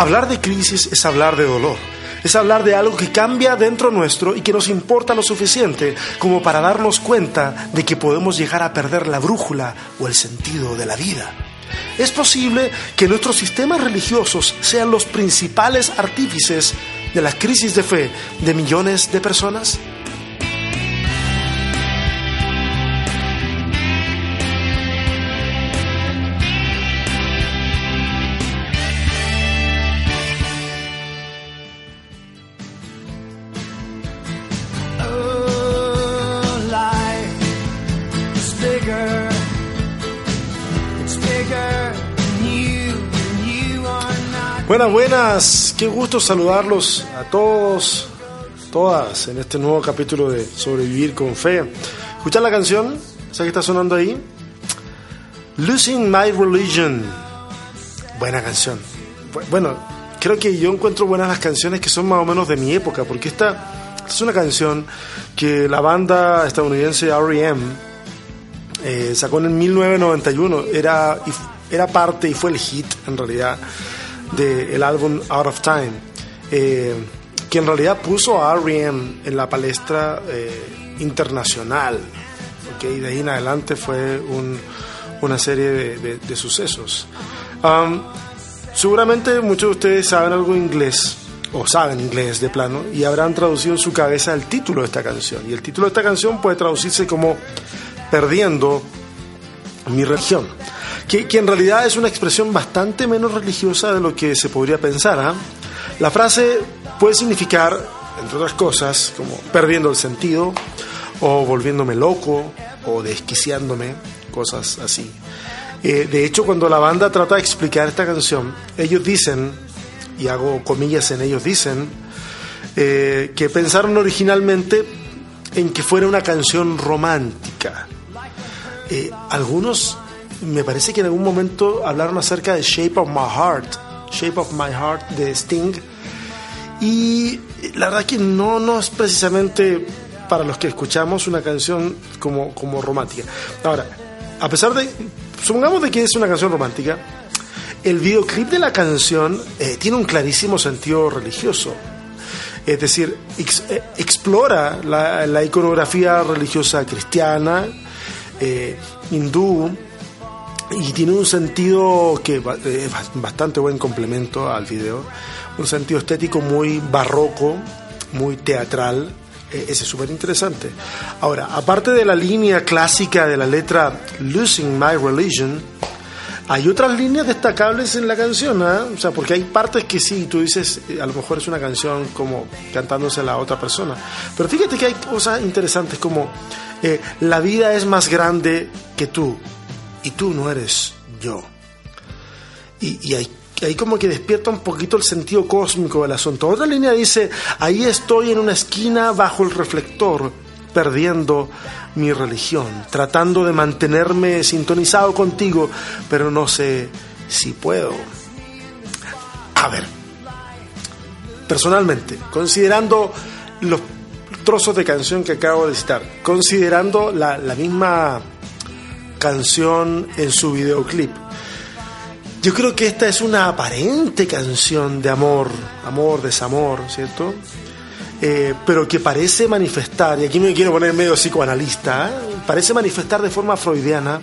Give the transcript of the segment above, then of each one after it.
Hablar de crisis es hablar de dolor. Es hablar de algo que cambia dentro nuestro y que nos importa lo suficiente como para darnos cuenta de que podemos llegar a perder la brújula o el sentido de la vida. Es posible que nuestros sistemas religiosos sean los principales artífices de la crisis de fe de millones de personas. Buenas, buenas, qué gusto saludarlos a todos, todas en este nuevo capítulo de Sobrevivir con Fe. ¿Escuchan la canción? ¿Esa que está sonando ahí? Losing My Religion. Buena canción. Bueno, creo que yo encuentro buenas las canciones que son más o menos de mi época, porque esta, es una canción que la banda estadounidense R.E.M. Eh, sacó en 1991. Era, era parte y fue el hit en realidad del álbum Out of Time, eh, que en realidad puso a R.E.M. en la palestra eh, internacional. y de ahí en adelante fue una serie de, sucesos. Seguramente muchos de ustedes saben algo inglés o saben inglés de plano y habrán traducido en su cabeza el título de esta canción. Y el título de esta canción puede traducirse como Perdiendo mi religión que, en realidad es una expresión bastante menos religiosa de lo que se podría pensar. ¿ah? La frase puede significar, entre otras cosas, como perdiendo el sentido, o volviéndome loco, o desquiciándome, cosas así. Eh, de hecho, cuando la banda trata de explicar esta canción, ellos dicen, y hago comillas en ellos dicen, eh, que pensaron originalmente en que fuera una canción romántica. Eh, algunos me parece que en algún momento hablaron acerca de Shape of My Heart, Shape of My Heart de Sting. Y la verdad que no, no es precisamente para los que escuchamos una canción como, como romántica. Ahora, a pesar de, supongamos de que es una canción romántica, el videoclip de la canción eh, tiene un clarísimo sentido religioso. Es decir, eh, explora la, iconografía religiosa cristiana, eh, hindú, y tiene un sentido que es bastante buen complemento al video, un sentido estético muy barroco, muy teatral, e, ese es súper interesante. Ahora, aparte de la línea clásica de la letra Losing My Religion, hay otras líneas destacables en la canción, ¿eh? o sea, porque hay partes que sí, tú dices, eh, a lo mejor es una canción como cantándose a la otra persona, pero fíjate que hay cosas interesantes como eh, la vida es más grande que tú, y tú no eres yo. Y, ahí, como que despierta un poquito el sentido cósmico del asunto. Otra línea dice, ahí estoy en una esquina bajo el reflector, perdiendo mi religión, tratando de mantenerme sintonizado contigo, pero no sé si puedo. A ver, personalmente, considerando los trozos de canción que acabo de citar, considerando la misma canción en su videoclip. Yo creo que esta es una aparente canción de amor, amor, desamor, ¿cierto? Eh, pero que parece manifestar, y aquí me quiero poner medio psicoanalista, ¿eh? parece manifestar de forma freudiana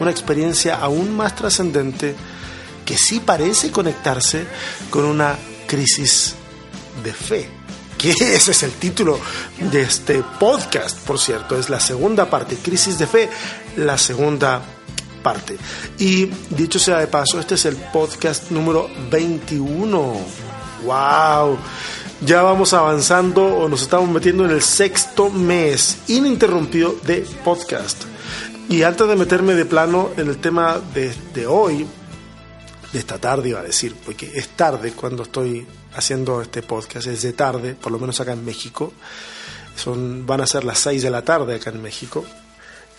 una experiencia aún más trascendente que sí parece conectarse con una crisis de fe que ese es el título de este podcast, por cierto, es la segunda parte, Crisis de Fe, la segunda parte. Y dicho sea de paso, este es el podcast número 21. ¡Wow! Ya vamos avanzando o nos estamos metiendo en el sexto mes ininterrumpido de podcast. Y antes de meterme de plano en el tema de, de hoy, de esta tarde iba a decir, porque es tarde cuando estoy haciendo este podcast, es de tarde, por lo menos acá en México. Son, van a ser las 6 de la tarde acá en México.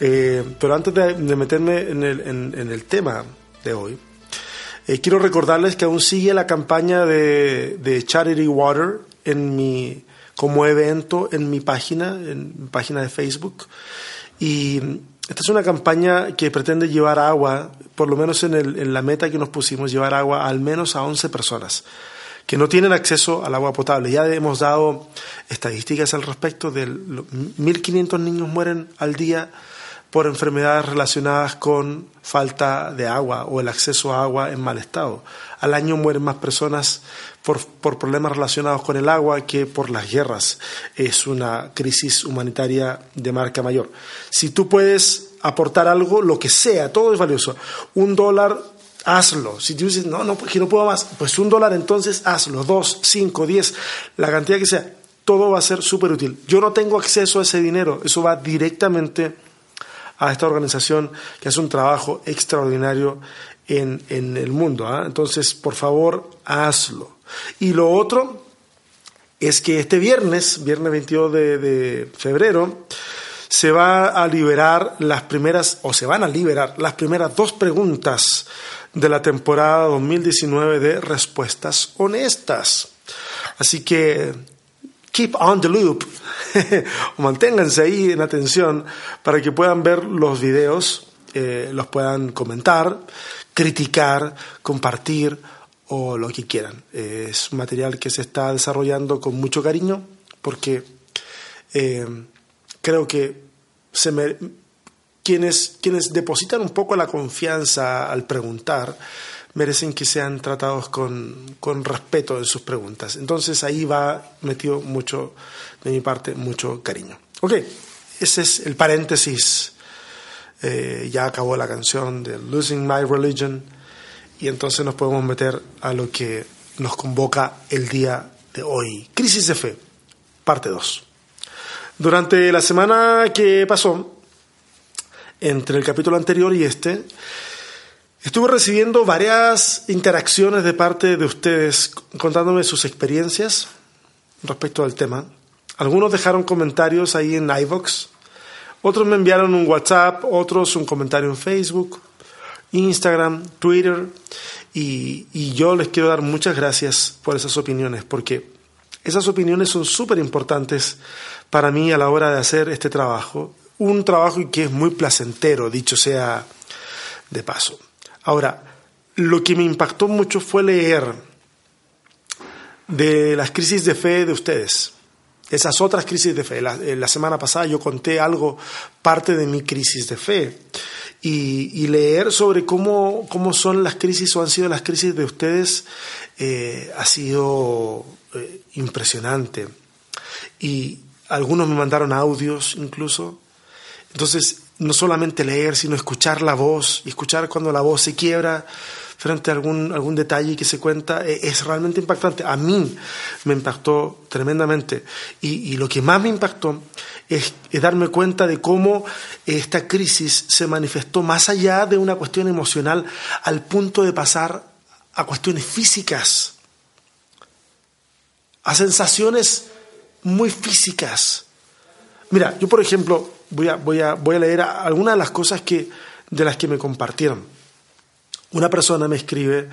Eh, pero antes de, meterme en el, en, el, tema de hoy, eh, quiero recordarles que aún sigue la campaña de, de, Charity Water en mi, como evento en mi página, en mi página de Facebook. Y esta es una campaña que pretende llevar agua, por lo menos en, el, en la meta que nos pusimos, llevar agua al menos a 11 personas que no tienen acceso al agua potable. Ya hemos dado estadísticas al respecto de 1.500 niños mueren al día por enfermedades relacionadas con falta de agua o el acceso a agua en mal estado. Al año mueren más personas por, por, problemas relacionados con el agua que por las guerras. Es una crisis humanitaria de marca mayor. Si tú puedes aportar algo, lo que sea, todo es valioso. Un dólar, hazlo. Si tú dices, no, no, porque no puedo más, pues un dólar entonces hazlo. Dos, cinco, diez, la cantidad que sea. Todo va a ser súper útil. Yo no tengo acceso a ese dinero. Eso va directamente a esta organización que hace un trabajo extraordinario en, en el mundo. ¿ah? Entonces, por favor, hazlo. Y lo otro es que este viernes, viernes 22 de, de febrero, se va a liberar las primeras, o se van a liberar las primeras dos preguntas de la temporada 2019 de respuestas honestas. Así que keep on the loop, manténganse ahí en atención para que puedan ver los videos, eh, los puedan comentar, criticar, compartir o lo que quieran. es un material que se está desarrollando con mucho cariño porque eh, creo que quienes, quienes depositan un poco la confianza al preguntar, merecen que sean tratados con, con, respeto en sus preguntas. Entonces ahí va metido mucho, de mi parte, mucho cariño. Ok, ese es el paréntesis. Eh, ya acabó la canción de Losing My Religion y entonces nos podemos meter a lo que nos convoca el día de hoy. Crisis de fe, parte 2. Durante la semana que pasó, entre el capítulo anterior y este, Estuve recibiendo varias interacciones de parte de ustedes contándome sus experiencias respecto al tema. Algunos dejaron comentarios ahí en iVox, otros me enviaron un WhatsApp, otros un comentario en Facebook, Instagram, Twitter, y, y yo les quiero dar muchas gracias por esas opiniones, porque esas opiniones son súper importantes para mí a la hora de hacer este trabajo, un trabajo que es muy placentero, dicho sea de paso. Ahora, lo que me impactó mucho fue leer de las crisis de fe de ustedes, esas otras crisis de fe. La, eh, semana pasada yo conté algo, parte de mi crisis de fe, y, leer sobre cómo, cómo, son las crisis o han sido las crisis de ustedes eh, ha sido eh, impresionante. Y algunos me mandaron audios incluso. Entonces, no solamente leer, sino escuchar la voz escuchar cuando la voz se quiebra frente a algún, algún detalle que se cuenta, e, es realmente impactante. A mí me impactó tremendamente. Y, lo que más me impactó es, darme cuenta de cómo esta crisis se manifestó más allá de una cuestión emocional al punto de pasar a cuestiones físicas, a sensaciones muy físicas. Mira, yo por ejemplo, voy a, voy a, voy a leer algunas de las cosas que, de las que me compartieron. Una persona me escribe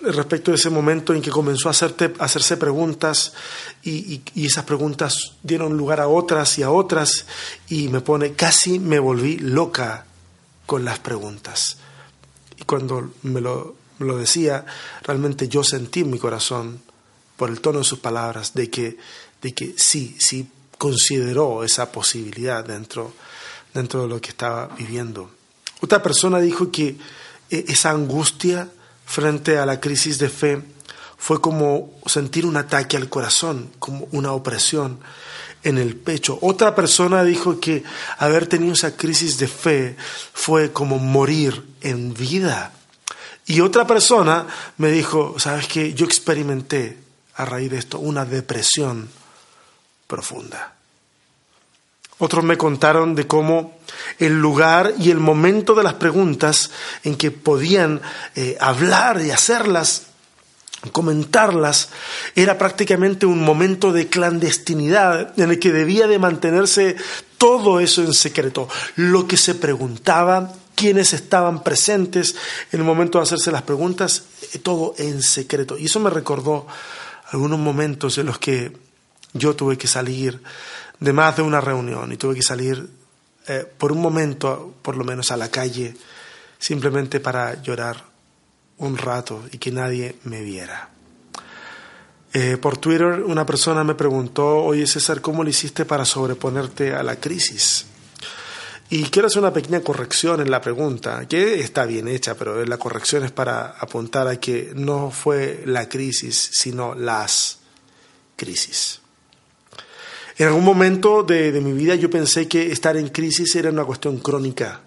respecto de ese momento en que comenzó a, hacerte, hacerse preguntas y, y, esas preguntas dieron lugar a otras y a otras y me pone, casi me volví loca con las preguntas. Y cuando me lo, lo decía, realmente yo sentí en mi corazón, por el tono de sus palabras, de que, de que sí, sí consideró esa posibilidad dentro, dentro de lo que estaba viviendo. Otra persona dijo que eh, esa angustia frente a la crisis de fe fue como sentir un ataque al corazón, como una opresión en el pecho. Otra persona dijo que haber tenido esa crisis de fe fue como morir en vida. Y otra persona me dijo, sabes que yo experimenté a raíz de esto una depresión profunda. Otros me contaron de cómo el lugar y el momento de las preguntas en que podían eh, hablar y hacerlas, comentarlas, era prácticamente un momento de clandestinidad en el que debía de mantenerse todo eso en secreto. Lo que se preguntaba, quienes estaban presentes en el momento de hacerse las preguntas, eh, todo en secreto. Y eso me recordó algunos momentos en los que yo tuve que salir de más de una reunión y tuve que salir eh, por un momento, por lo menos, a la calle, simplemente para llorar un rato y que nadie me viera. Eh, por Twitter una persona me preguntó, oye César, ¿cómo lo hiciste para sobreponerte a la crisis? Y quiero hacer una pequeña corrección en la pregunta, que está bien hecha, pero la corrección es para apuntar a que no fue la crisis, sino las crisis. En algún momento de, mi vida yo pensé que estar en crisis era una cuestión crónica,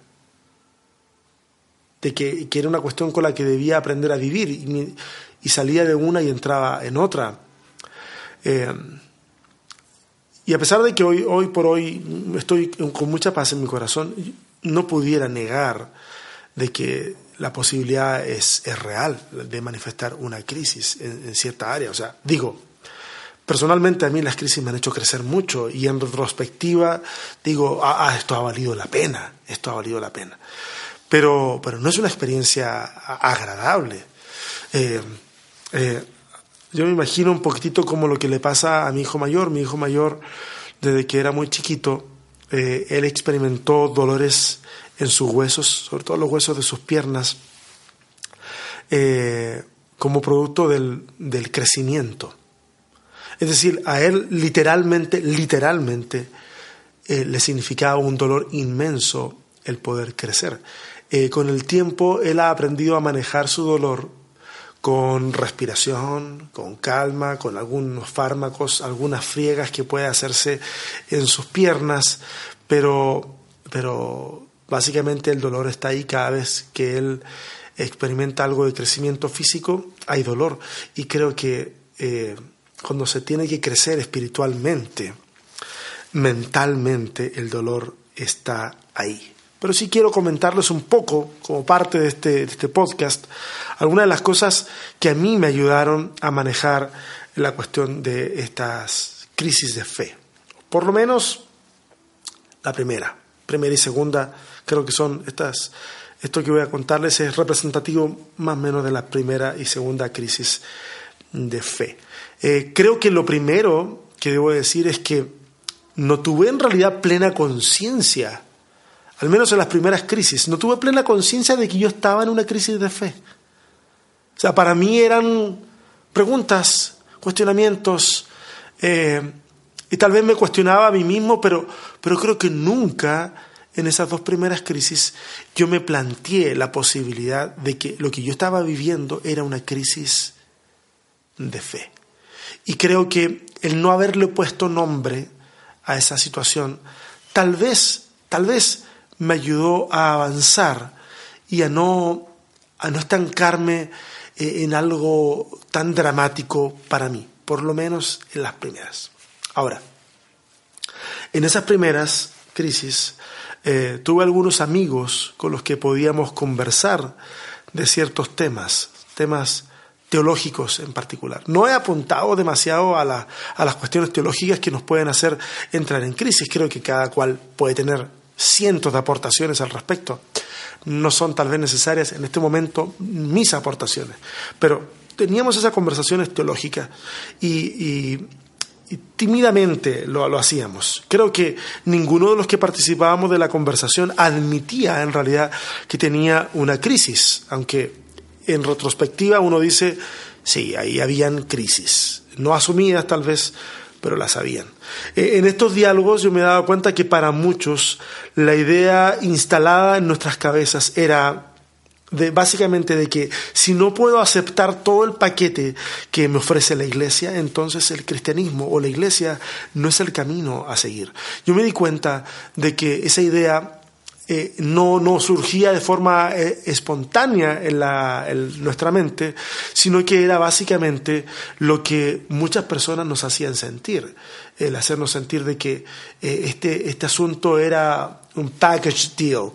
de que, era una cuestión con la que debía aprender a vivir y, salía de una y entraba en otra. Eh, y a pesar de que hoy, por hoy estoy con mucha paz en mi corazón, no pudiera negar de que la posibilidad es, es real de manifestar una crisis en, cierta área. O sea, digo, personalmente a mí las crisis me han hecho crecer mucho y en retrospectiva digo, ah, ah esto ha valido la pena, esto ha valido la pena. Pero, pero no es una experiencia agradable. Eh, eh, yo me imagino un poquitito como lo que le pasa a mi hijo mayor. Mi hijo mayor, desde que era muy chiquito, eh, él experimentó dolores en sus huesos, sobre todo los huesos de sus piernas, como producto del, del, crecimiento. Es decir, a él literalmente, literalmente, eh, le significaba un dolor inmenso el poder crecer. con el tiempo, él ha aprendido a manejar su dolor con respiración, con calma, con algunos fármacos, algunas friegas que puede hacerse en sus piernas, pero, pero básicamente el dolor está ahí cada vez que él experimenta algo de crecimiento físico, hay dolor. Y creo que eh, cuando se tiene que crecer espiritualmente, mentalmente, el dolor está ahí pero sí quiero comentarles un poco, como parte de este, este podcast, algunas de las cosas que a mí me ayudaron a manejar la cuestión de estas crisis de fe. Por lo menos la primera, primera y segunda, creo que son estas, esto que voy a contarles es representativo más o menos de la primera y segunda crisis de fe. Eh, creo que lo primero que debo decir es que no tuve en realidad plena conciencia al menos en las primeras crisis, no tuve plena conciencia de que yo estaba en una crisis de fe. O sea, para mí eran preguntas, cuestionamientos, eh, y tal vez me cuestionaba a mí mismo, pero, pero creo que nunca en esas dos primeras crisis yo me planteé la posibilidad de que lo que yo estaba viviendo era una crisis de fe. Y creo que el no haberle puesto nombre a esa situación, tal vez, tal vez me ayudó a avanzar y a no, a no estancarme eh, en algo tan dramático para mí, por lo menos en las primeras. Ahora, en esas primeras crisis eh, tuve algunos amigos con los que podíamos conversar de ciertos temas, temas teológicos en particular. No he apuntado demasiado a, a las cuestiones teológicas que nos pueden hacer entrar en crisis. Creo que cada cual puede tener cientos de aportaciones al respecto. No son tal vez necesarias en este momento mis aportaciones, pero teníamos esas conversaciones teológicas y, tímidamente lo, lo, hacíamos. Creo que ninguno de los que participábamos de la conversación admitía en realidad que tenía una crisis, aunque en retrospectiva uno dice, sí, ahí habían crisis, no asumidas tal vez, pero las sabían. Eh, en estos diálogos yo me he dado cuenta que para muchos la idea instalada en nuestras cabezas era de, básicamente de que si no puedo aceptar todo el paquete que me ofrece la iglesia, entonces el cristianismo o la iglesia no es el camino a seguir. Yo me di cuenta de que esa idea eh, no, no, surgía de forma eh, espontánea en, la, nuestra mente, sino que era básicamente lo que muchas personas nos hacían sentir, el hacernos sentir de que eh, este, este asunto era un package deal,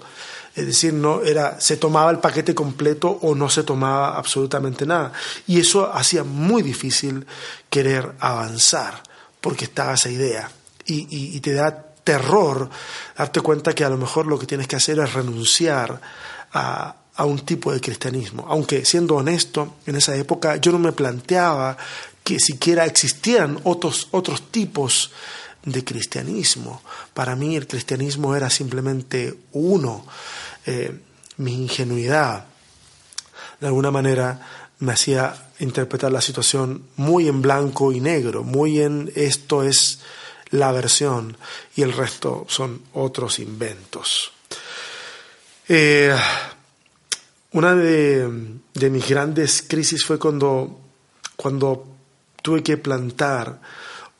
es decir, no era se tomaba el paquete completo o no se tomaba absolutamente nada, y eso hacía muy difícil querer avanzar, porque estaba esa idea. Y, y te da terror darte cuenta que a lo mejor lo que tienes que hacer es renunciar a, un tipo de cristianismo. Aunque siendo honesto, en esa época yo no me planteaba que siquiera existieran otros, otros tipos de cristianismo. Para mí el cristianismo era simplemente uno. Eh, mi ingenuidad, de alguna manera, me hacía interpretar la situación muy en blanco y negro, muy en esto es la versión y el resto son otros inventos. Eh, una de, mis grandes crisis fue cuando, cuando tuve que plantar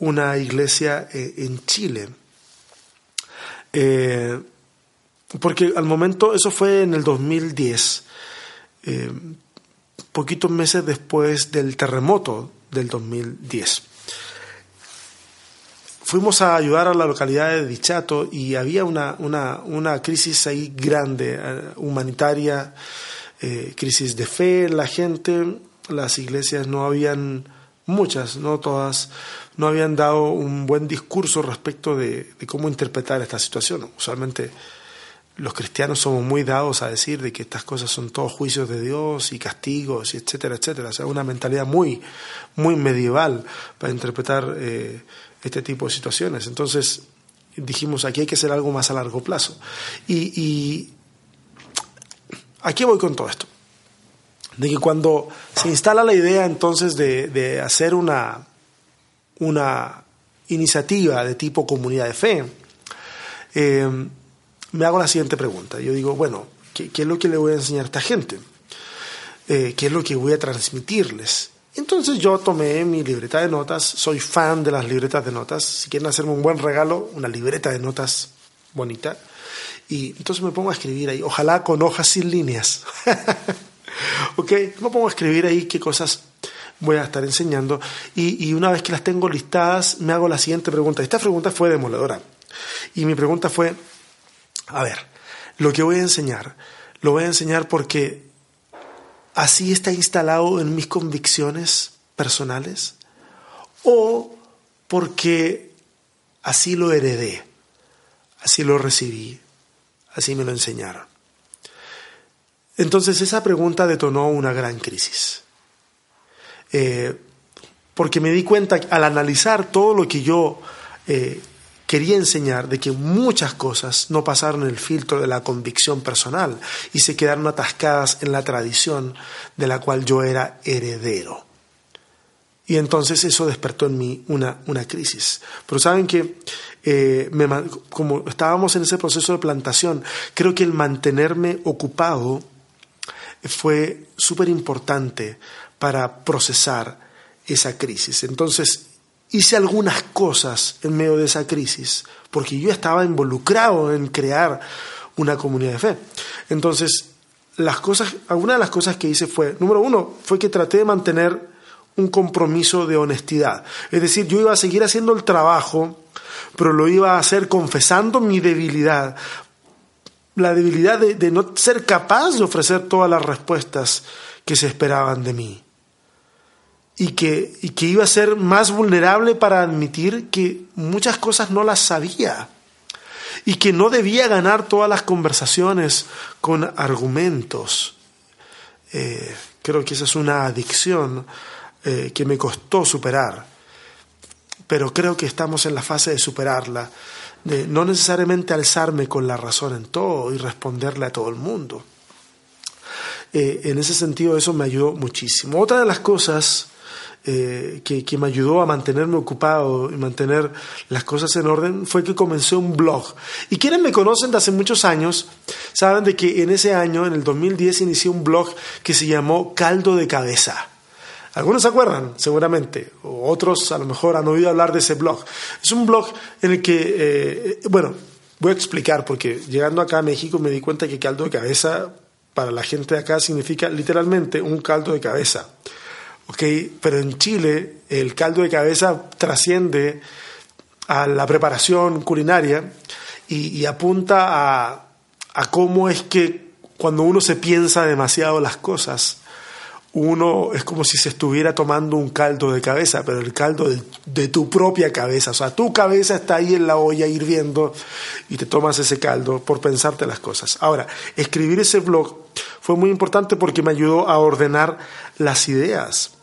una iglesia eh, en Chile. Eh, porque al momento, eso fue en el 2010, poquitos meses después del terremoto del 2010 fuimos a ayudar a la localidad de Dichato y había una, una, crisis ahí grande, eh, humanitaria, eh, crisis de fe, la gente, las iglesias no habían, muchas, no todas, no habían dado un buen discurso respecto de, de cómo interpretar esta situación. Usualmente los cristianos somos muy dados a decir de que estas cosas son todos juicios de Dios y castigos, y etcétera, etcétera. O sea, una mentalidad muy, muy medieval para interpretar eh, este tipo de situaciones. Entonces dijimos, aquí hay que hacer algo más a largo plazo. Y, y aquí voy con todo esto. De que cuando se instala la idea entonces de, hacer una, una iniciativa de tipo comunidad de fe, eh, me hago la siguiente pregunta. Yo digo, bueno, ¿qué, es lo que le voy a enseñar a esta gente? Eh, ¿Qué es lo que voy a transmitirles? Entonces yo tomé mi libreta de notas, soy fan de las libretas de notas, si quieren hacerme un buen regalo, una libreta de notas bonita, y entonces me pongo a escribir ahí, ojalá con hojas sin líneas. ok, me pongo a escribir ahí qué cosas voy a estar enseñando, y, una vez que las tengo listadas, me hago la siguiente pregunta. Esta pregunta fue demoledora, y mi pregunta fue, a ver, lo que voy a enseñar, lo voy a enseñar porque así está instalado en mis convicciones personales o porque así lo heredé, así lo recibí, así me lo enseñaron. Entonces esa pregunta detonó una gran crisis. Eh, porque me di cuenta al analizar todo lo que yo eh, quería enseñar de que muchas cosas no pasaron el filtro de la convicción personal y se quedaron atascadas en la tradición de la cual yo era heredero. Y entonces eso despertó en mí una, una crisis. Pero saben que, eh, como estábamos en ese proceso de plantación, creo que el mantenerme ocupado fue súper importante para procesar esa crisis. Entonces, hice algunas cosas en medio de esa crisis, porque yo estaba involucrado en crear una comunidad de fe. Entonces, las cosas, alguna de las cosas que hice fue, número uno, fue que traté de mantener un compromiso de honestidad. Es decir, yo iba a seguir haciendo el trabajo, pero lo iba a hacer confesando mi debilidad, la debilidad de, de no ser capaz de ofrecer todas las respuestas que se esperaban de mí y que, y que iba a ser más vulnerable para admitir que muchas cosas no las sabía y que no debía ganar todas las conversaciones con argumentos. Eh, creo que esa es una adicción eh, que me costó superar, pero creo que estamos en la fase de superarla, de no necesariamente alzarme con la razón en todo y responderle a todo el mundo. Eh, en ese sentido eso me ayudó muchísimo. Otra de las cosas eh, que, me ayudó a mantenerme ocupado y mantener las cosas en orden fue que comencé un blog. Y quienes me conocen de hace muchos años saben de que en ese año, en el 2010, inicié un blog que se llamó Caldo de Cabeza. Algunos se acuerdan, seguramente, o otros a lo mejor han oído hablar de ese blog. Es un blog en el que, eh, bueno, voy a explicar, porque llegando acá a México me di cuenta que caldo de cabeza para la gente de acá significa literalmente un caldo de cabeza. Pero en Chile el caldo de cabeza trasciende a la preparación culinaria y, apunta a, cómo es que cuando uno se piensa demasiado las cosas, uno es como si se estuviera tomando un caldo de cabeza, pero el caldo de, de, tu propia cabeza. O sea, tu cabeza está ahí en la olla hirviendo y te tomas ese caldo por pensarte las cosas. Ahora, escribir ese blog fue muy importante porque me ayudó a ordenar las ideas.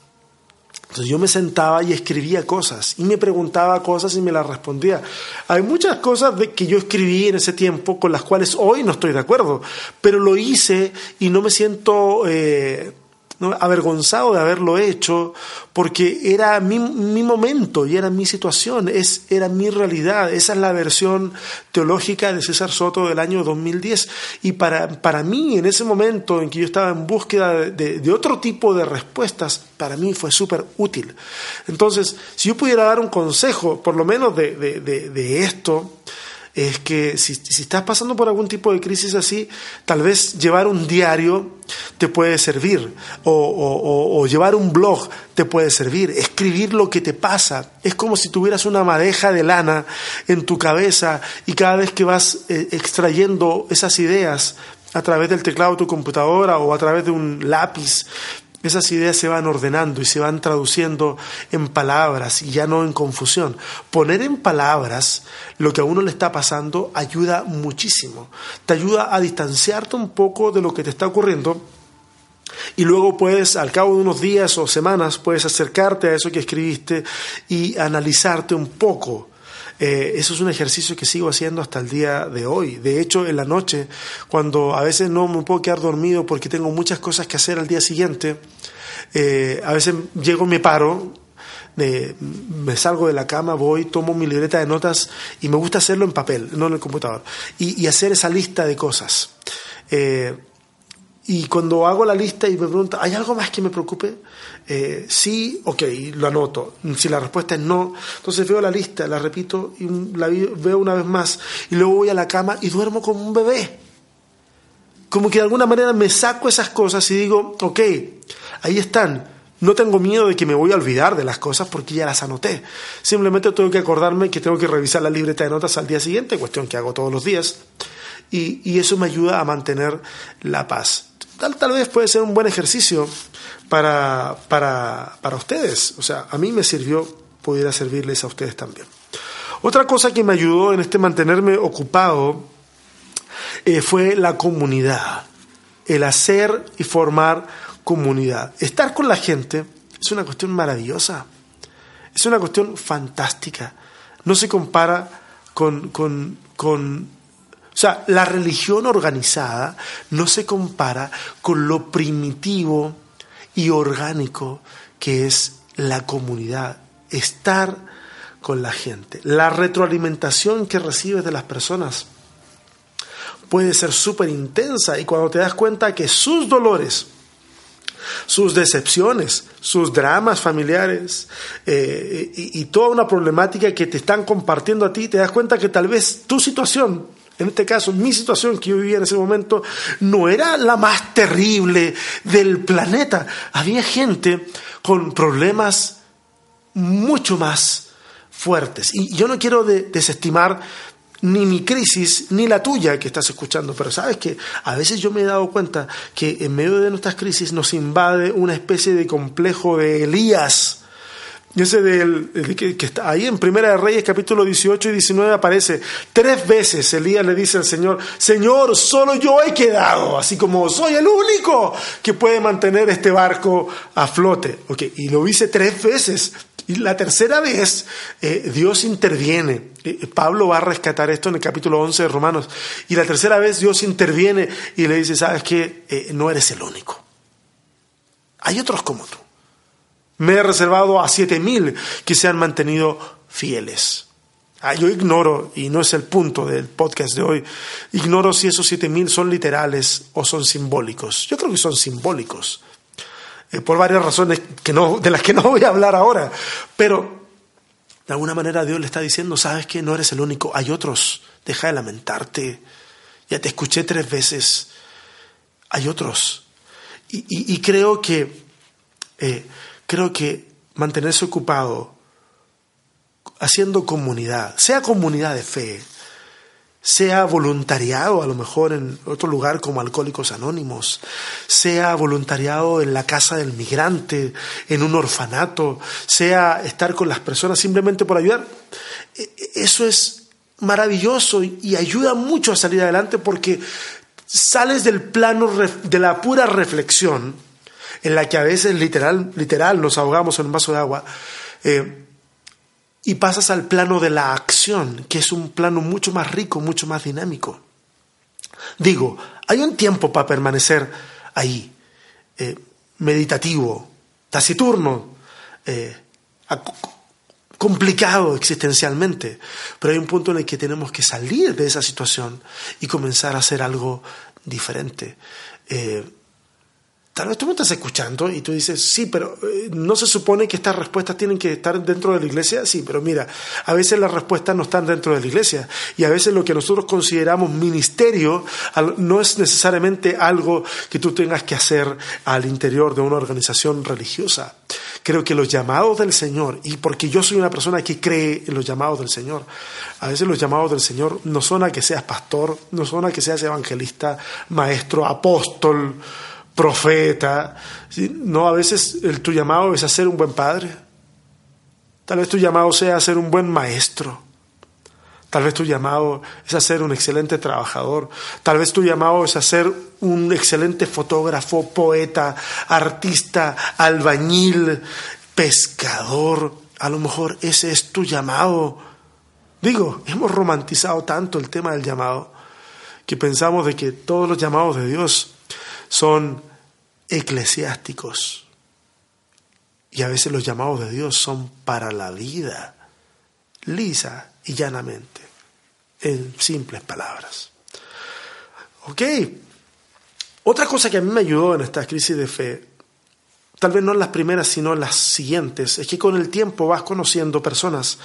Entonces yo me sentaba y escribía cosas y me preguntaba cosas y me las respondía. Hay muchas cosas que yo escribí en ese tiempo con las cuales hoy no estoy de acuerdo, pero lo hice y no me siento eh, avergonzado de haberlo hecho, porque era mi, mi, momento y era mi situación, es, era mi realidad. Esa es la versión teológica de César Soto del año 2010. Y para, para mí, en ese momento en que yo estaba en búsqueda de, de otro tipo de respuestas, para mí fue súper útil. Entonces, si yo pudiera dar un consejo, por lo menos de, de esto, es que si, estás pasando por algún tipo de crisis así, tal vez llevar un diario te puede servir, o, llevar un blog te puede servir, escribir lo que te pasa. Es como si tuvieras una madeja de lana en tu cabeza y cada vez que vas eh, extrayendo esas ideas a través del teclado de tu computadora o a través de un lápiz, esas ideas se van ordenando y se van traduciendo en palabras y ya no en confusión. Poner en palabras lo que a uno le está pasando ayuda muchísimo. Te ayuda a distanciarte un poco de lo que te está ocurriendo y luego puedes, al cabo de unos días o semanas, puedes acercarte a eso que escribiste y analizarte un poco eh, eso es un ejercicio que sigo haciendo hasta el día de hoy. De hecho, en la noche, cuando a veces no me puedo quedar dormido porque tengo muchas cosas que hacer al día siguiente, eh, a veces llego, me paro, me salgo de la cama, voy, tomo mi libreta de notas y me gusta hacerlo en papel, no en el computador, y, hacer esa lista de cosas. Eh, y cuando hago la lista y me pregunto, ¿hay algo más que me preocupe? Eh, sí, ok, lo anoto. Si la respuesta es no, entonces veo la lista, la repito y la veo una vez más. Y luego voy a la cama y duermo como un bebé. Como que de alguna manera me saco esas cosas y digo, ok, ahí están. No tengo miedo de que me voy a olvidar de las cosas porque ya las anoté. Simplemente tengo que acordarme que tengo que revisar la libreta de notas al día siguiente, cuestión que hago todos los días. Y, y eso me ayuda a mantener la paz tal, vez puede ser un buen ejercicio para, para, para ustedes. O sea, a mí me sirvió, pudiera servirles a ustedes también. Otra cosa que me ayudó en este mantenerme ocupado eh, fue la comunidad, el hacer y formar comunidad. Estar con la gente es una cuestión maravillosa, es una cuestión fantástica. No se compara con, con, con o sea, la religión organizada no se compara con lo primitivo y orgánico que es la comunidad, estar con la gente. La retroalimentación que recibes de las personas puede ser súper intensa y cuando te das cuenta que sus dolores, sus decepciones, sus dramas familiares eh, y, y, toda una problemática que te están compartiendo a ti, te das cuenta que tal vez tu situación en este caso, mi situación que yo vivía en ese momento no era la más terrible del planeta. Había gente con problemas mucho más fuertes. Y yo no quiero desestimar ni mi crisis ni la tuya que estás escuchando, pero sabes que a veces yo me he dado cuenta que en medio de nuestras crisis nos invade una especie de complejo de Elías ese del, que, está ahí en Primera de Reyes capítulo 18 y 19 aparece. Tres veces Elías le dice al Señor, Señor, solo yo he quedado, así como soy el único que puede mantener este barco a flote. Okay, y lo dice tres veces. Y la tercera vez eh, Dios interviene. Eh, Pablo va a rescatar esto en el capítulo 11 de Romanos. Y la tercera vez Dios interviene y le dice, sabes que eh, no eres el único. Hay otros como tú. Me he reservado a siete mil que se han mantenido fieles. Ah, yo ignoro, y no es el punto del podcast de hoy, ignoro si esos siete mil son literales o son simbólicos. Yo creo que son simbólicos, eh, por varias razones que no, de las que no voy a hablar ahora. Pero de alguna manera Dios le está diciendo, sabes que no eres el único, hay otros, deja de lamentarte, ya te escuché tres veces, hay otros. Y, creo que eh, creo que mantenerse ocupado haciendo comunidad, sea comunidad de fe, sea voluntariado a lo mejor en otro lugar como Alcohólicos Anónimos, sea voluntariado en la casa del migrante, en un orfanato, sea estar con las personas simplemente por ayudar, e, e, eso es maravilloso y ayuda mucho a salir adelante porque sales del plano de la pura reflexión en la que a veces literal, literal nos ahogamos en un vaso de agua, eh, y pasas al plano de la acción, que es un plano mucho más rico, mucho más dinámico. Digo, hay un tiempo para permanecer ahí. Eh, meditativo, taciturno, eh, complicado existencialmente, pero hay un punto en el que tenemos que salir de esa situación y comenzar a hacer algo diferente. Tal vez tú me estás escuchando y tú dices, sí, pero eh, ¿no se supone que estas respuestas tienen que estar dentro de la iglesia? Sí, pero mira, a veces las respuestas no están dentro de la iglesia y a veces lo que nosotros consideramos ministerio no es necesariamente algo que tú tengas que hacer al interior de una organización religiosa. Creo que los llamados del Señor, y porque yo soy una persona que cree en los llamados del Señor, a veces los llamados del Señor no son a que seas pastor, no son a que seas evangelista, maestro, apóstol, profeta. No, a veces el, tu llamado es a ser un buen padre. Tal vez tu llamado sea a ser un buen maestro. Tal vez tu llamado es a ser un excelente trabajador. Tal vez tu llamado es a ser un excelente fotógrafo, poeta, artista, albañil, pescador. A lo mejor ese es tu llamado. Digo, hemos romantizado tanto el tema del llamado que pensamos de que todos los llamados de Dios son eclesiásticos. Y a veces los llamados de Dios son para la vida, lisa y llanamente, en simples palabras. Ok, otra cosa que a mí me ayudó en esta crisis de fe, tal vez no en las primeras, sino en las siguientes, es que con el tiempo vas conociendo personas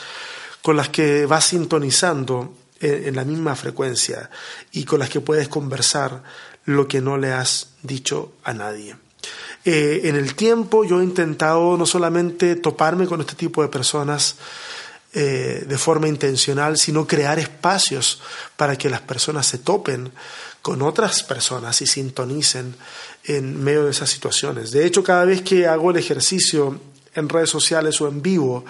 con las que vas sintonizando en, la misma frecuencia y con las que puedes conversar lo que no le has dicho a nadie. Eh, en el tiempo yo he intentado no solamente toparme con este tipo de personas eh, de forma intencional, sino crear espacios para que las personas se topen con otras personas y sintonicen en medio de esas situaciones. De hecho, cada vez que hago el ejercicio en redes sociales o en vivo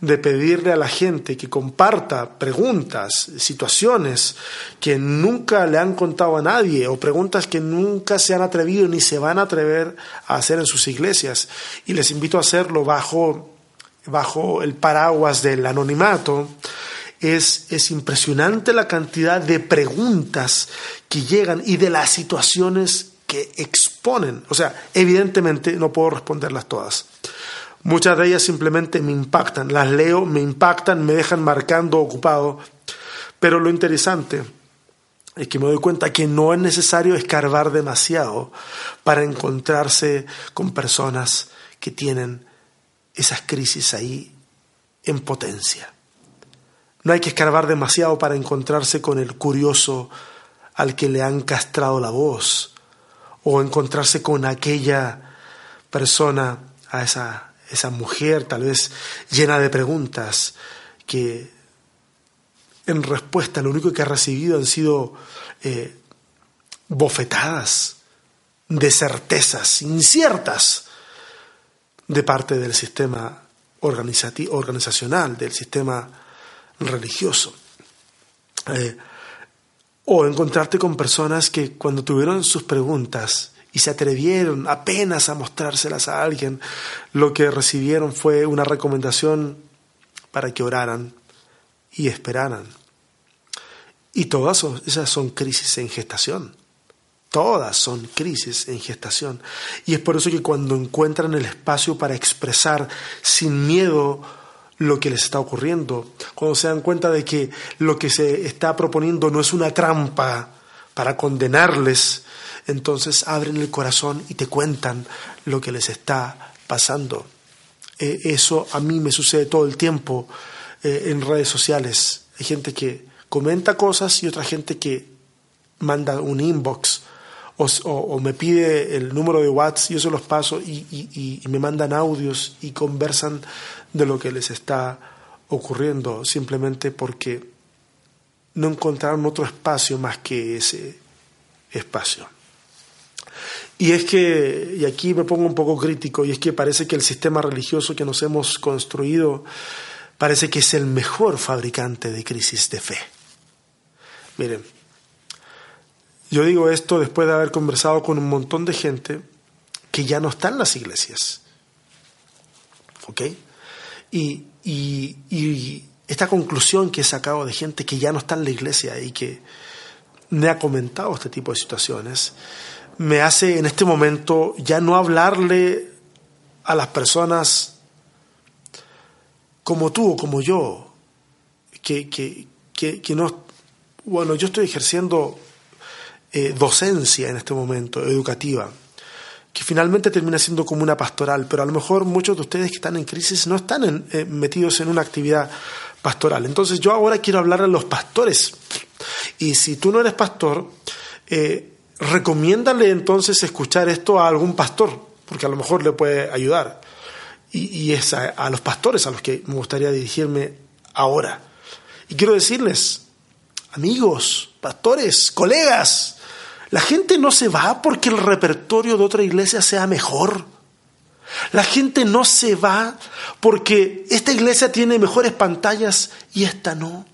de pedirle a la gente que comparta preguntas, situaciones que nunca le han contado a nadie o preguntas que nunca se han atrevido ni se van a atrever a hacer en sus iglesias. Y les invito a hacerlo bajo, bajo el paraguas del anonimato. Es, es impresionante la cantidad de preguntas que llegan y de las situaciones que exponen. O sea, evidentemente no puedo responderlas todas Muchas de ellas simplemente me impactan, las leo, me impactan, me dejan marcando ocupado. Pero lo interesante es que me doy cuenta que no es necesario escarbar demasiado para encontrarse con personas que tienen esas crisis ahí en potencia. No hay que escarbar demasiado para encontrarse con el curioso al que le han castrado la voz o encontrarse con aquella persona, a esa esa mujer tal vez llena de preguntas que en respuesta lo único que ha recibido han sido eh, bofetadas de certezas inciertas de parte del sistema organizacional, del sistema religioso. Eh, o encontrarte con personas que cuando tuvieron sus preguntas y se atrevieron apenas a mostrárselas a alguien, lo que recibieron fue una recomendación para que oraran y esperaran. Y todas esas son crisis en gestación. Todas son crisis en gestación. Y es por eso que cuando encuentran el espacio para expresar sin miedo lo que les está ocurriendo, cuando se dan cuenta de que lo que se está proponiendo no es una trampa para condenarles, entonces abren el corazón y te cuentan lo que les está pasando. Eh, eso a mí me sucede todo el tiempo eh, en redes sociales. Hay gente que comenta cosas y otra gente que manda un inbox o, me pide el número de WhatsApp y yo se los paso y, y me mandan audios y conversan de lo que les está ocurriendo simplemente porque no encontraron otro espacio más que ese espacio. Y es que, y aquí me pongo un poco crítico, y es que parece que el sistema religioso que nos hemos construido parece que es el mejor fabricante de crisis de fe. Miren, yo digo esto después de haber conversado con un montón de gente que ya no está en las iglesias. ¿Ok? Y, y, y esta conclusión que he sacado de gente que ya no está en la iglesia y que me ha comentado este tipo de situaciones, me hace en este momento ya no hablarle a las personas como tú o como yo, que, que, que, no... Bueno, yo estoy ejerciendo eh, docencia en este momento, educativa, que finalmente termina siendo como una pastoral, pero a lo mejor muchos de ustedes que están en crisis no están eh, metidos en una actividad pastoral. Entonces yo ahora quiero hablar a los pastores. Y si tú no eres pastor, eh, recomiéndale entonces escuchar esto a algún pastor, porque a lo mejor le puede ayudar. Y, es a, los pastores a los que me gustaría dirigirme ahora. Y quiero decirles, amigos, pastores, colegas, la gente no se va porque el repertorio de otra iglesia sea mejor. La gente no se va porque esta iglesia tiene mejores pantallas y esta no.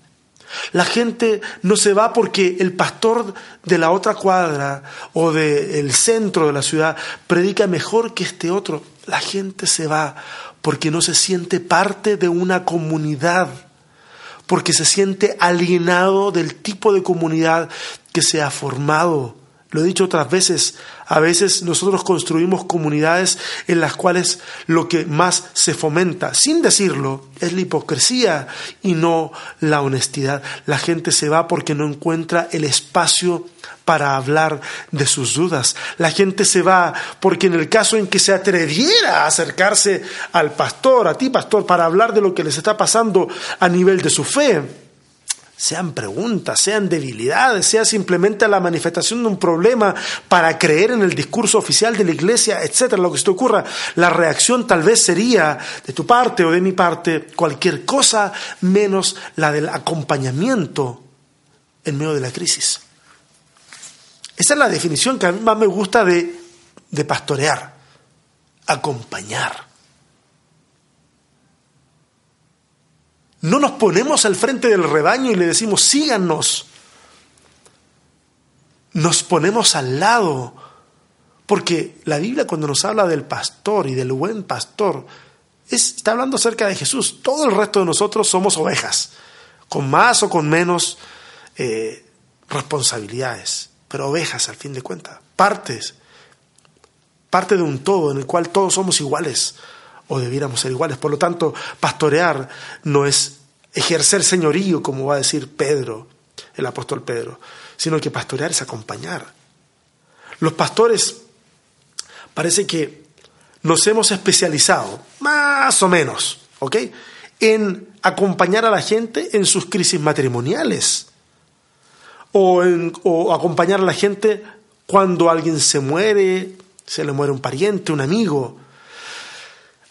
La gente no se va porque el pastor de la otra cuadra o del centro de la ciudad predica mejor que este otro. La gente se va porque no se siente parte de una comunidad, porque se siente alienado del tipo de comunidad que se ha formado lo he dicho otras veces, a veces nosotros construimos comunidades en las cuales lo que más se fomenta, sin decirlo, es la hipocresía y no la honestidad. La gente se va porque no encuentra el espacio para hablar de sus dudas. La gente se va porque en el caso en que se atreviera a acercarse al pastor, a ti pastor, para hablar de lo que les está pasando a nivel de su fe, sean preguntas, sean debilidades, sea simplemente la manifestación de un problema para creer en el discurso oficial de la iglesia, etcétera, lo que se te ocurra, la reacción tal vez sería de tu parte o de mi parte cualquier cosa menos la del acompañamiento en medio de la crisis. Esa es la definición que a mí más me gusta de, de pastorear, acompañar. No nos ponemos al frente del rebaño y le decimos, síganos. Nos ponemos al lado. Porque la Biblia cuando nos habla del pastor y del buen pastor, está hablando acerca de Jesús. Todo el resto de nosotros somos ovejas, con más o con menos eh, responsabilidades, pero ovejas al fin de cuentas, partes, parte de un todo en el cual todos somos iguales o debiéramos ser iguales. Por lo tanto, pastorear no es ejercer señorío, como va a decir Pedro, el apóstol Pedro, sino que pastorear es acompañar. Los pastores parece que nos hemos especializado, más o menos, ¿ok? En acompañar a la gente en sus crisis matrimoniales o, en, o acompañar a la gente cuando alguien se muere, se le muere un pariente, un amigo,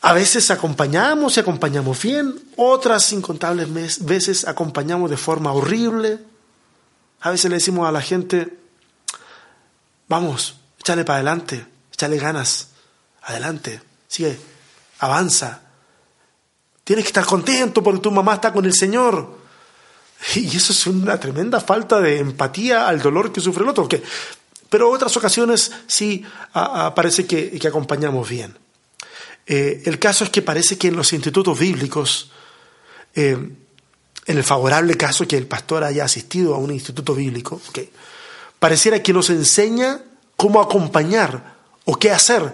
a veces acompañamos y acompañamos bien, otras incontables veces acompañamos de forma horrible. A veces le decimos a la gente, vamos, échale para adelante, échale ganas, adelante, sigue, avanza. Tienes que estar contento porque tu mamá está con el Señor. Y eso es una tremenda falta de empatía al dolor que sufre el otro. Pero otras ocasiones sí parece que acompañamos bien. Eh, el caso es que parece que en los institutos bíblicos, eh, en el favorable caso que el pastor haya asistido a un instituto bíblico, pareciera que nos enseña cómo acompañar o qué hacer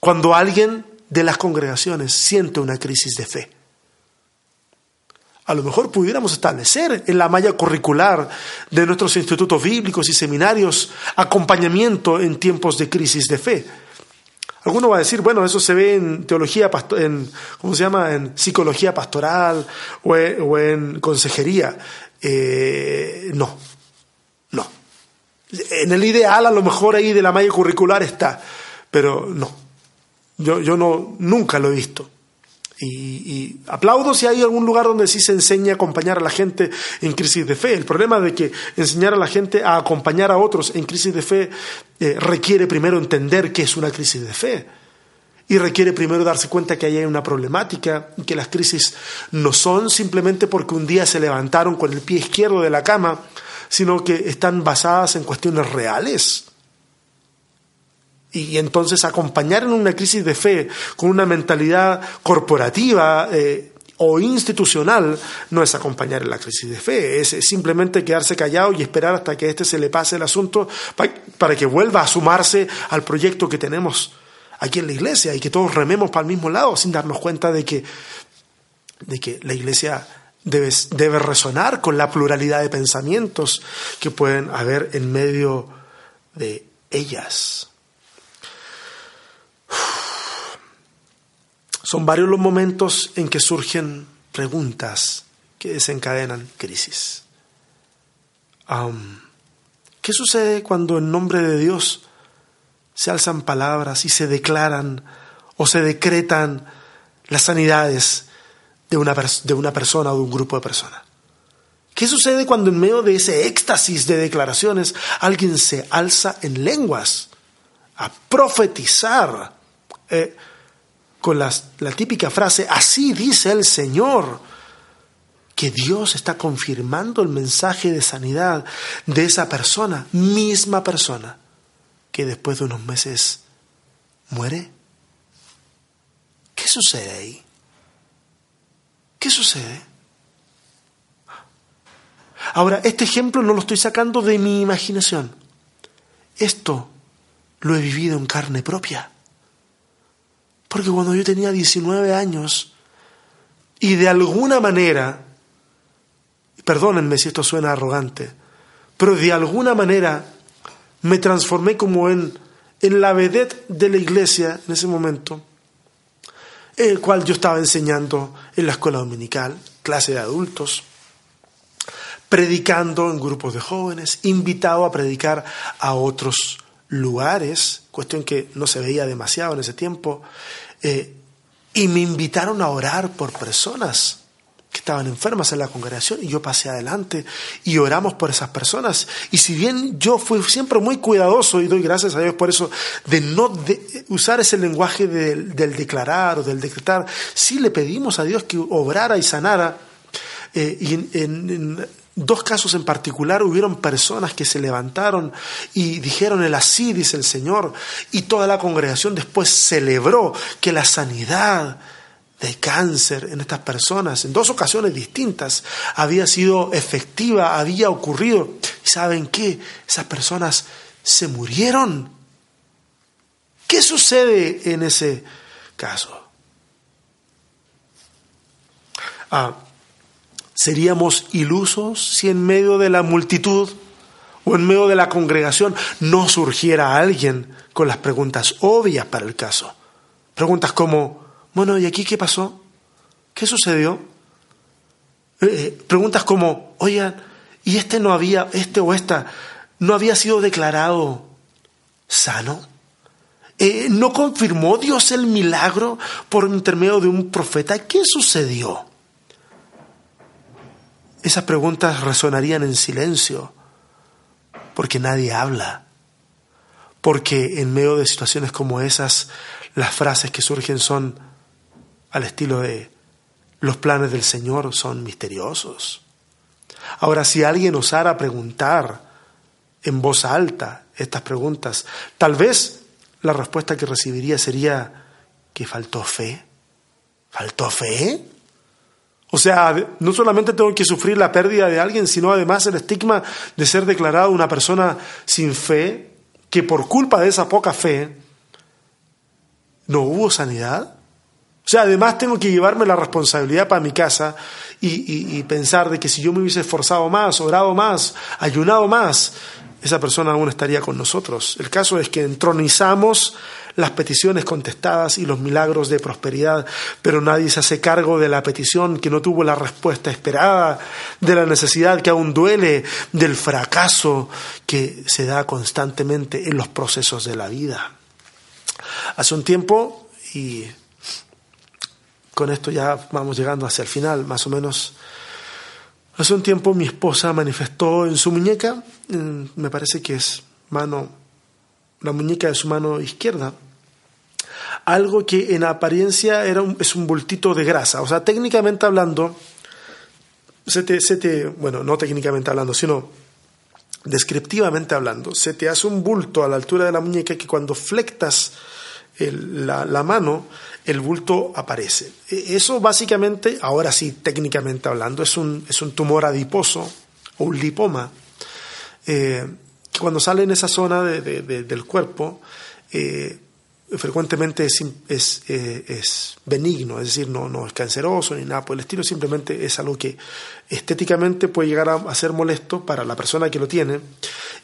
cuando alguien de las congregaciones siente una crisis de fe. A lo mejor pudiéramos establecer en la malla curricular de nuestros institutos bíblicos y seminarios acompañamiento en tiempos de crisis de fe Alguno va a decir, bueno, eso se ve en teología, en, ¿cómo se llama? En psicología pastoral o en, consejería. Eh, no, no. En el ideal a lo mejor ahí de la malla curricular está, pero no. Yo, yo no, nunca lo he visto. Y, aplaudo si hay algún lugar donde sí se enseña a acompañar a la gente en crisis de fe. El problema de que enseñar a la gente a acompañar a otros en crisis de fe eh, requiere primero entender qué es una crisis de fe. Y requiere primero darse cuenta que hay una problemática que las crisis no son simplemente porque un día se levantaron con el pie izquierdo de la cama, sino que están basadas en cuestiones reales y entonces acompañar en una crisis de fe con una mentalidad corporativa, eh, o institucional no es acompañar en la crisis de fe, es simplemente quedarse callado y esperar hasta que este se le pase el asunto para que vuelva a sumarse al proyecto que tenemos aquí en la iglesia y que todos rememos para el mismo lado sin darnos cuenta de que, de que la iglesia debe, debe resonar con la pluralidad de pensamientos que pueden haber en medio de ellas. Son varios los momentos en que surgen preguntas que desencadenan crisis. ¿Qué sucede cuando en nombre de Dios se alzan palabras y se declaran o se decretan las sanidades de una, de una persona o de un grupo de personas? ¿Qué sucede cuando en medio de ese éxtasis de declaraciones alguien se alza en lenguas a profetizar eh, con la típica frase, así dice el Señor? Que Dios está confirmando el mensaje de sanidad de esa persona, misma persona, que después de unos meses muere. ¿Qué sucede ahí? ¿Qué sucede? Ahora, este ejemplo no lo estoy sacando de mi imaginación. Esto lo he vivido en carne propia. Porque cuando yo tenía 19 años y de alguna manera, perdónenme si esto suena arrogante, pero de alguna manera me transformé como en, en la vedette de la iglesia en ese momento, el cual yo estaba enseñando en la escuela dominical, clase de adultos, predicando en grupos de jóvenes, invitado a predicar a otros lugares, cuestión que no se veía demasiado en ese tiempo, eh, y me invitaron a orar por personas que estaban enfermas en la congregación y yo pasé adelante y oramos por esas personas. Y si bien yo fui siempre muy cuidadoso y doy gracias a Dios por eso, de no usar ese lenguaje del, declarar o del decretar, sí le pedimos a Dios que obrara y sanara. Eh, y en, dos casos en particular hubieron personas que se levantaron y dijeron el así, dice el Señor, y toda la congregación después celebró que la sanidad de cáncer en estas personas, en dos ocasiones distintas, había sido efectiva, había ocurrido. ¿Y saben qué? Esas personas se murieron. ¿Qué sucede en ese caso? Ah, ¿Seríamos ilusos si en medio de la multitud o en medio de la congregación no surgiera alguien con las preguntas obvias para el caso? Preguntas como, bueno, ¿y aquí qué pasó? ¿Qué sucedió? Eh, eh, preguntas como, oigan, ¿y este no había, este o esta, no había sido declarado sano? Eh, ¿No confirmó Dios el milagro por intermedio de un profeta? ¿Qué sucedió? Esas preguntas resonarían en silencio, porque nadie habla, porque en medio de situaciones como esas, las frases que surgen son, al estilo de los planes del Señor son misteriosos. Ahora, si alguien osara preguntar en voz alta estas preguntas, tal vez la respuesta que recibiría sería que faltó fe. ¿Faltó fe? O sea, no solamente tengo que sufrir la pérdida de alguien, sino además el estigma de ser declarado una persona sin fe, que por culpa de esa poca fe no hubo sanidad. O sea, además tengo que llevarme la responsabilidad para mi casa y, pensar de que si yo me hubiese esforzado más, orado más, ayunado más, esa persona aún estaría con nosotros. El caso es que entronizamos las peticiones contestadas y los milagros de prosperidad, pero nadie se hace cargo de la petición que no tuvo la respuesta esperada, de la necesidad que aún duele, del fracaso que se da constantemente en los procesos de la vida. Hace un tiempo, y con esto ya vamos llegando hacia el final, más o menos. Hace un tiempo mi esposa manifestó en su muñeca, me parece que es mano, la muñeca de su mano izquierda, algo que en apariencia era es un bultito de grasa. O sea, técnicamente hablando, se te, se te, bueno, no técnicamente hablando, sino descriptivamente hablando, se te hace un bulto a la altura de la muñeca que cuando flectas la, la mano, el bulto aparece. E, eso básicamente, ahora sí, técnicamente hablando, es un, es un tumor adiposo o un lipoma, eh, que cuando sale en esa zona del cuerpo, eh, frecuentemente es, es, eh, es, benigno, es decir, no, no es canceroso ni nada por el estilo, simplemente es algo que estéticamente puede llegar a, ser molesto para la persona que lo tiene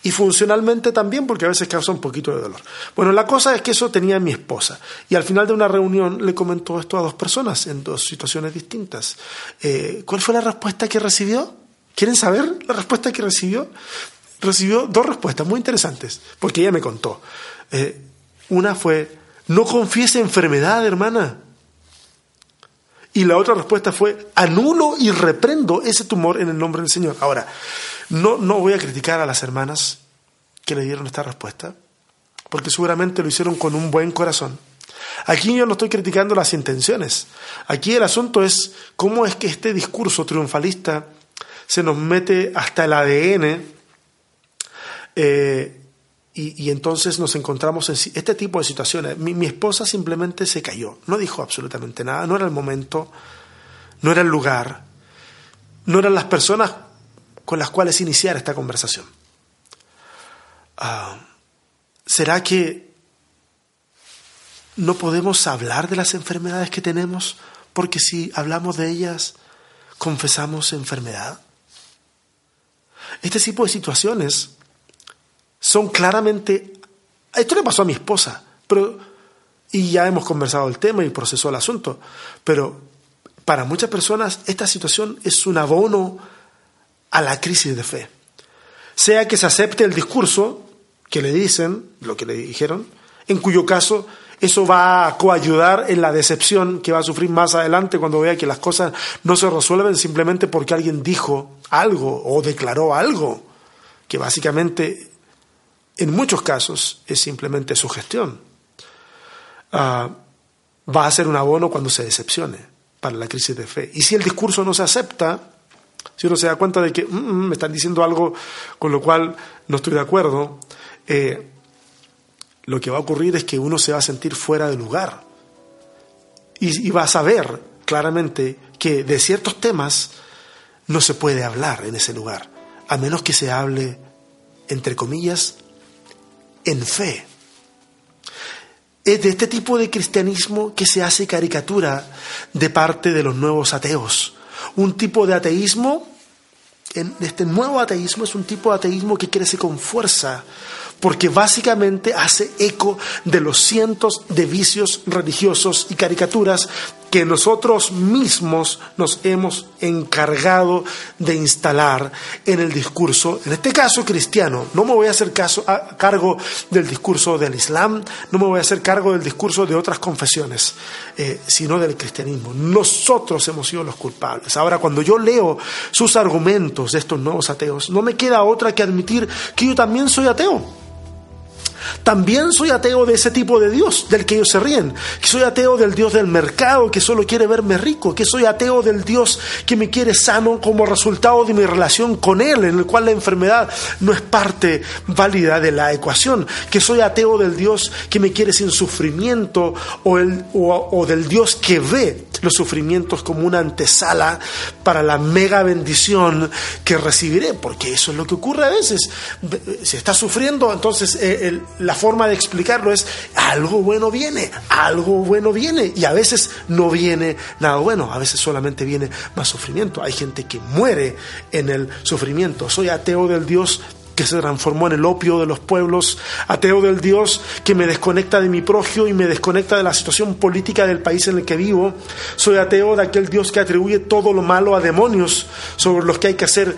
y funcionalmente también porque a veces causa un poquito de dolor. Bueno, la cosa es que eso tenía mi esposa y al final de una reunión le comentó esto a dos personas en dos situaciones distintas. Eh, ¿Cuál fue la respuesta que recibió? ¿Quieren saber la respuesta que recibió? Recibió dos respuestas muy interesantes porque ella me contó. Eh, una fue, no confiese enfermedad, hermana. Y la otra respuesta fue, anulo y reprendo ese tumor en el nombre del Señor. Ahora, no, no voy a criticar a las hermanas que le dieron esta respuesta, porque seguramente lo hicieron con un buen corazón. Aquí yo no estoy criticando las intenciones. Aquí el asunto es cómo es que este discurso triunfalista se nos mete hasta el ADN eh, y, entonces nos encontramos en este tipo de situaciones. Mi, esposa simplemente se cayó, no dijo absolutamente nada, no era el momento, no era el lugar, no eran las personas con las cuales iniciar esta conversación. Ah, ¿Será que no podemos hablar de las enfermedades que tenemos porque si hablamos de ellas, confesamos enfermedad? Este tipo de situaciones son claramente... Esto le pasó a mi esposa, pero, y ya hemos conversado el tema y procesó el asunto, pero para muchas personas esta situación es un abono a la crisis de fe. Sea que se acepte el discurso que le dicen, lo que le dijeron, en cuyo caso eso va a coayudar en la decepción que va a sufrir más adelante cuando vea que las cosas no se resuelven simplemente porque alguien dijo algo o declaró algo, que básicamente en muchos casos es simplemente su gestión. Ah, va a ser un abono cuando se decepcione para la crisis de fe. Y si el discurso no se acepta, si uno se da cuenta de que mm, mm, me están diciendo algo con lo cual no estoy de acuerdo, eh, lo que va a ocurrir es que uno se va a sentir fuera de lugar y, y va a saber claramente que de ciertos temas no se puede hablar en ese lugar, a menos que se hable, entre comillas, en fe. Es de este tipo de cristianismo que se hace caricatura de parte de los nuevos ateos. Un tipo de ateísmo, este nuevo ateísmo es un tipo de ateísmo que crece con fuerza, porque básicamente hace eco de los cientos de vicios religiosos y caricaturas que nosotros mismos nos hemos encargado de instalar en el discurso, en este caso cristiano. No me voy a hacer caso, a, cargo del discurso del Islam, no me voy a hacer cargo del discurso de otras confesiones, eh, sino del cristianismo. Nosotros hemos sido los culpables. Ahora, cuando yo leo sus argumentos de estos nuevos ateos, no me queda otra que admitir que yo también soy ateo. También soy ateo de ese tipo de Dios del que ellos se ríen. Que soy ateo del Dios del mercado que solo quiere verme rico. Que soy ateo del Dios que me quiere sano como resultado de mi relación con Él, en el cual la enfermedad no es parte válida de la ecuación. Que soy ateo del Dios que me quiere sin sufrimiento o, el, o del Dios que ve los sufrimientos como una antesala para la mega bendición que recibiré. Porque eso es lo que ocurre a veces. Si estás sufriendo, entonces eh, la forma de explicarlo es algo bueno viene, algo bueno viene. Y a veces no viene nada bueno, a veces solamente viene más sufrimiento. Hay gente que muere en el sufrimiento. Soy ateo del Dios que se transformó en el opio de los pueblos, ateo del Dios que me desconecta de mi progio y me desconecta de la situación política del país en el que vivo. Soy ateo de aquel Dios que atribuye todo lo malo a demonios sobre los que hay que hacer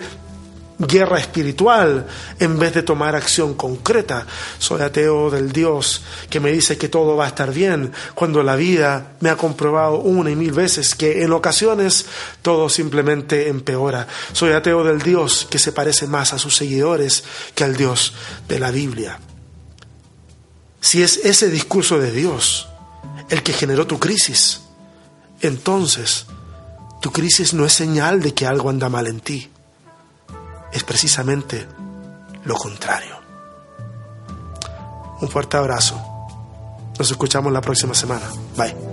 guerra espiritual en vez de tomar acción concreta. Soy ateo del Dios que me dice que todo va a estar bien, cuando la vida me ha comprobado una y mil veces que en ocasiones todo simplemente empeora. Soy ateo del Dios que se parece más a sus seguidores que al Dios de la Biblia. Si es ese discurso de Dios el que generó tu crisis, entonces tu crisis no es señal de que algo anda mal en ti es precisamente lo contrario. Un fuerte abrazo Nos escuchamos la próxima semana. Bye.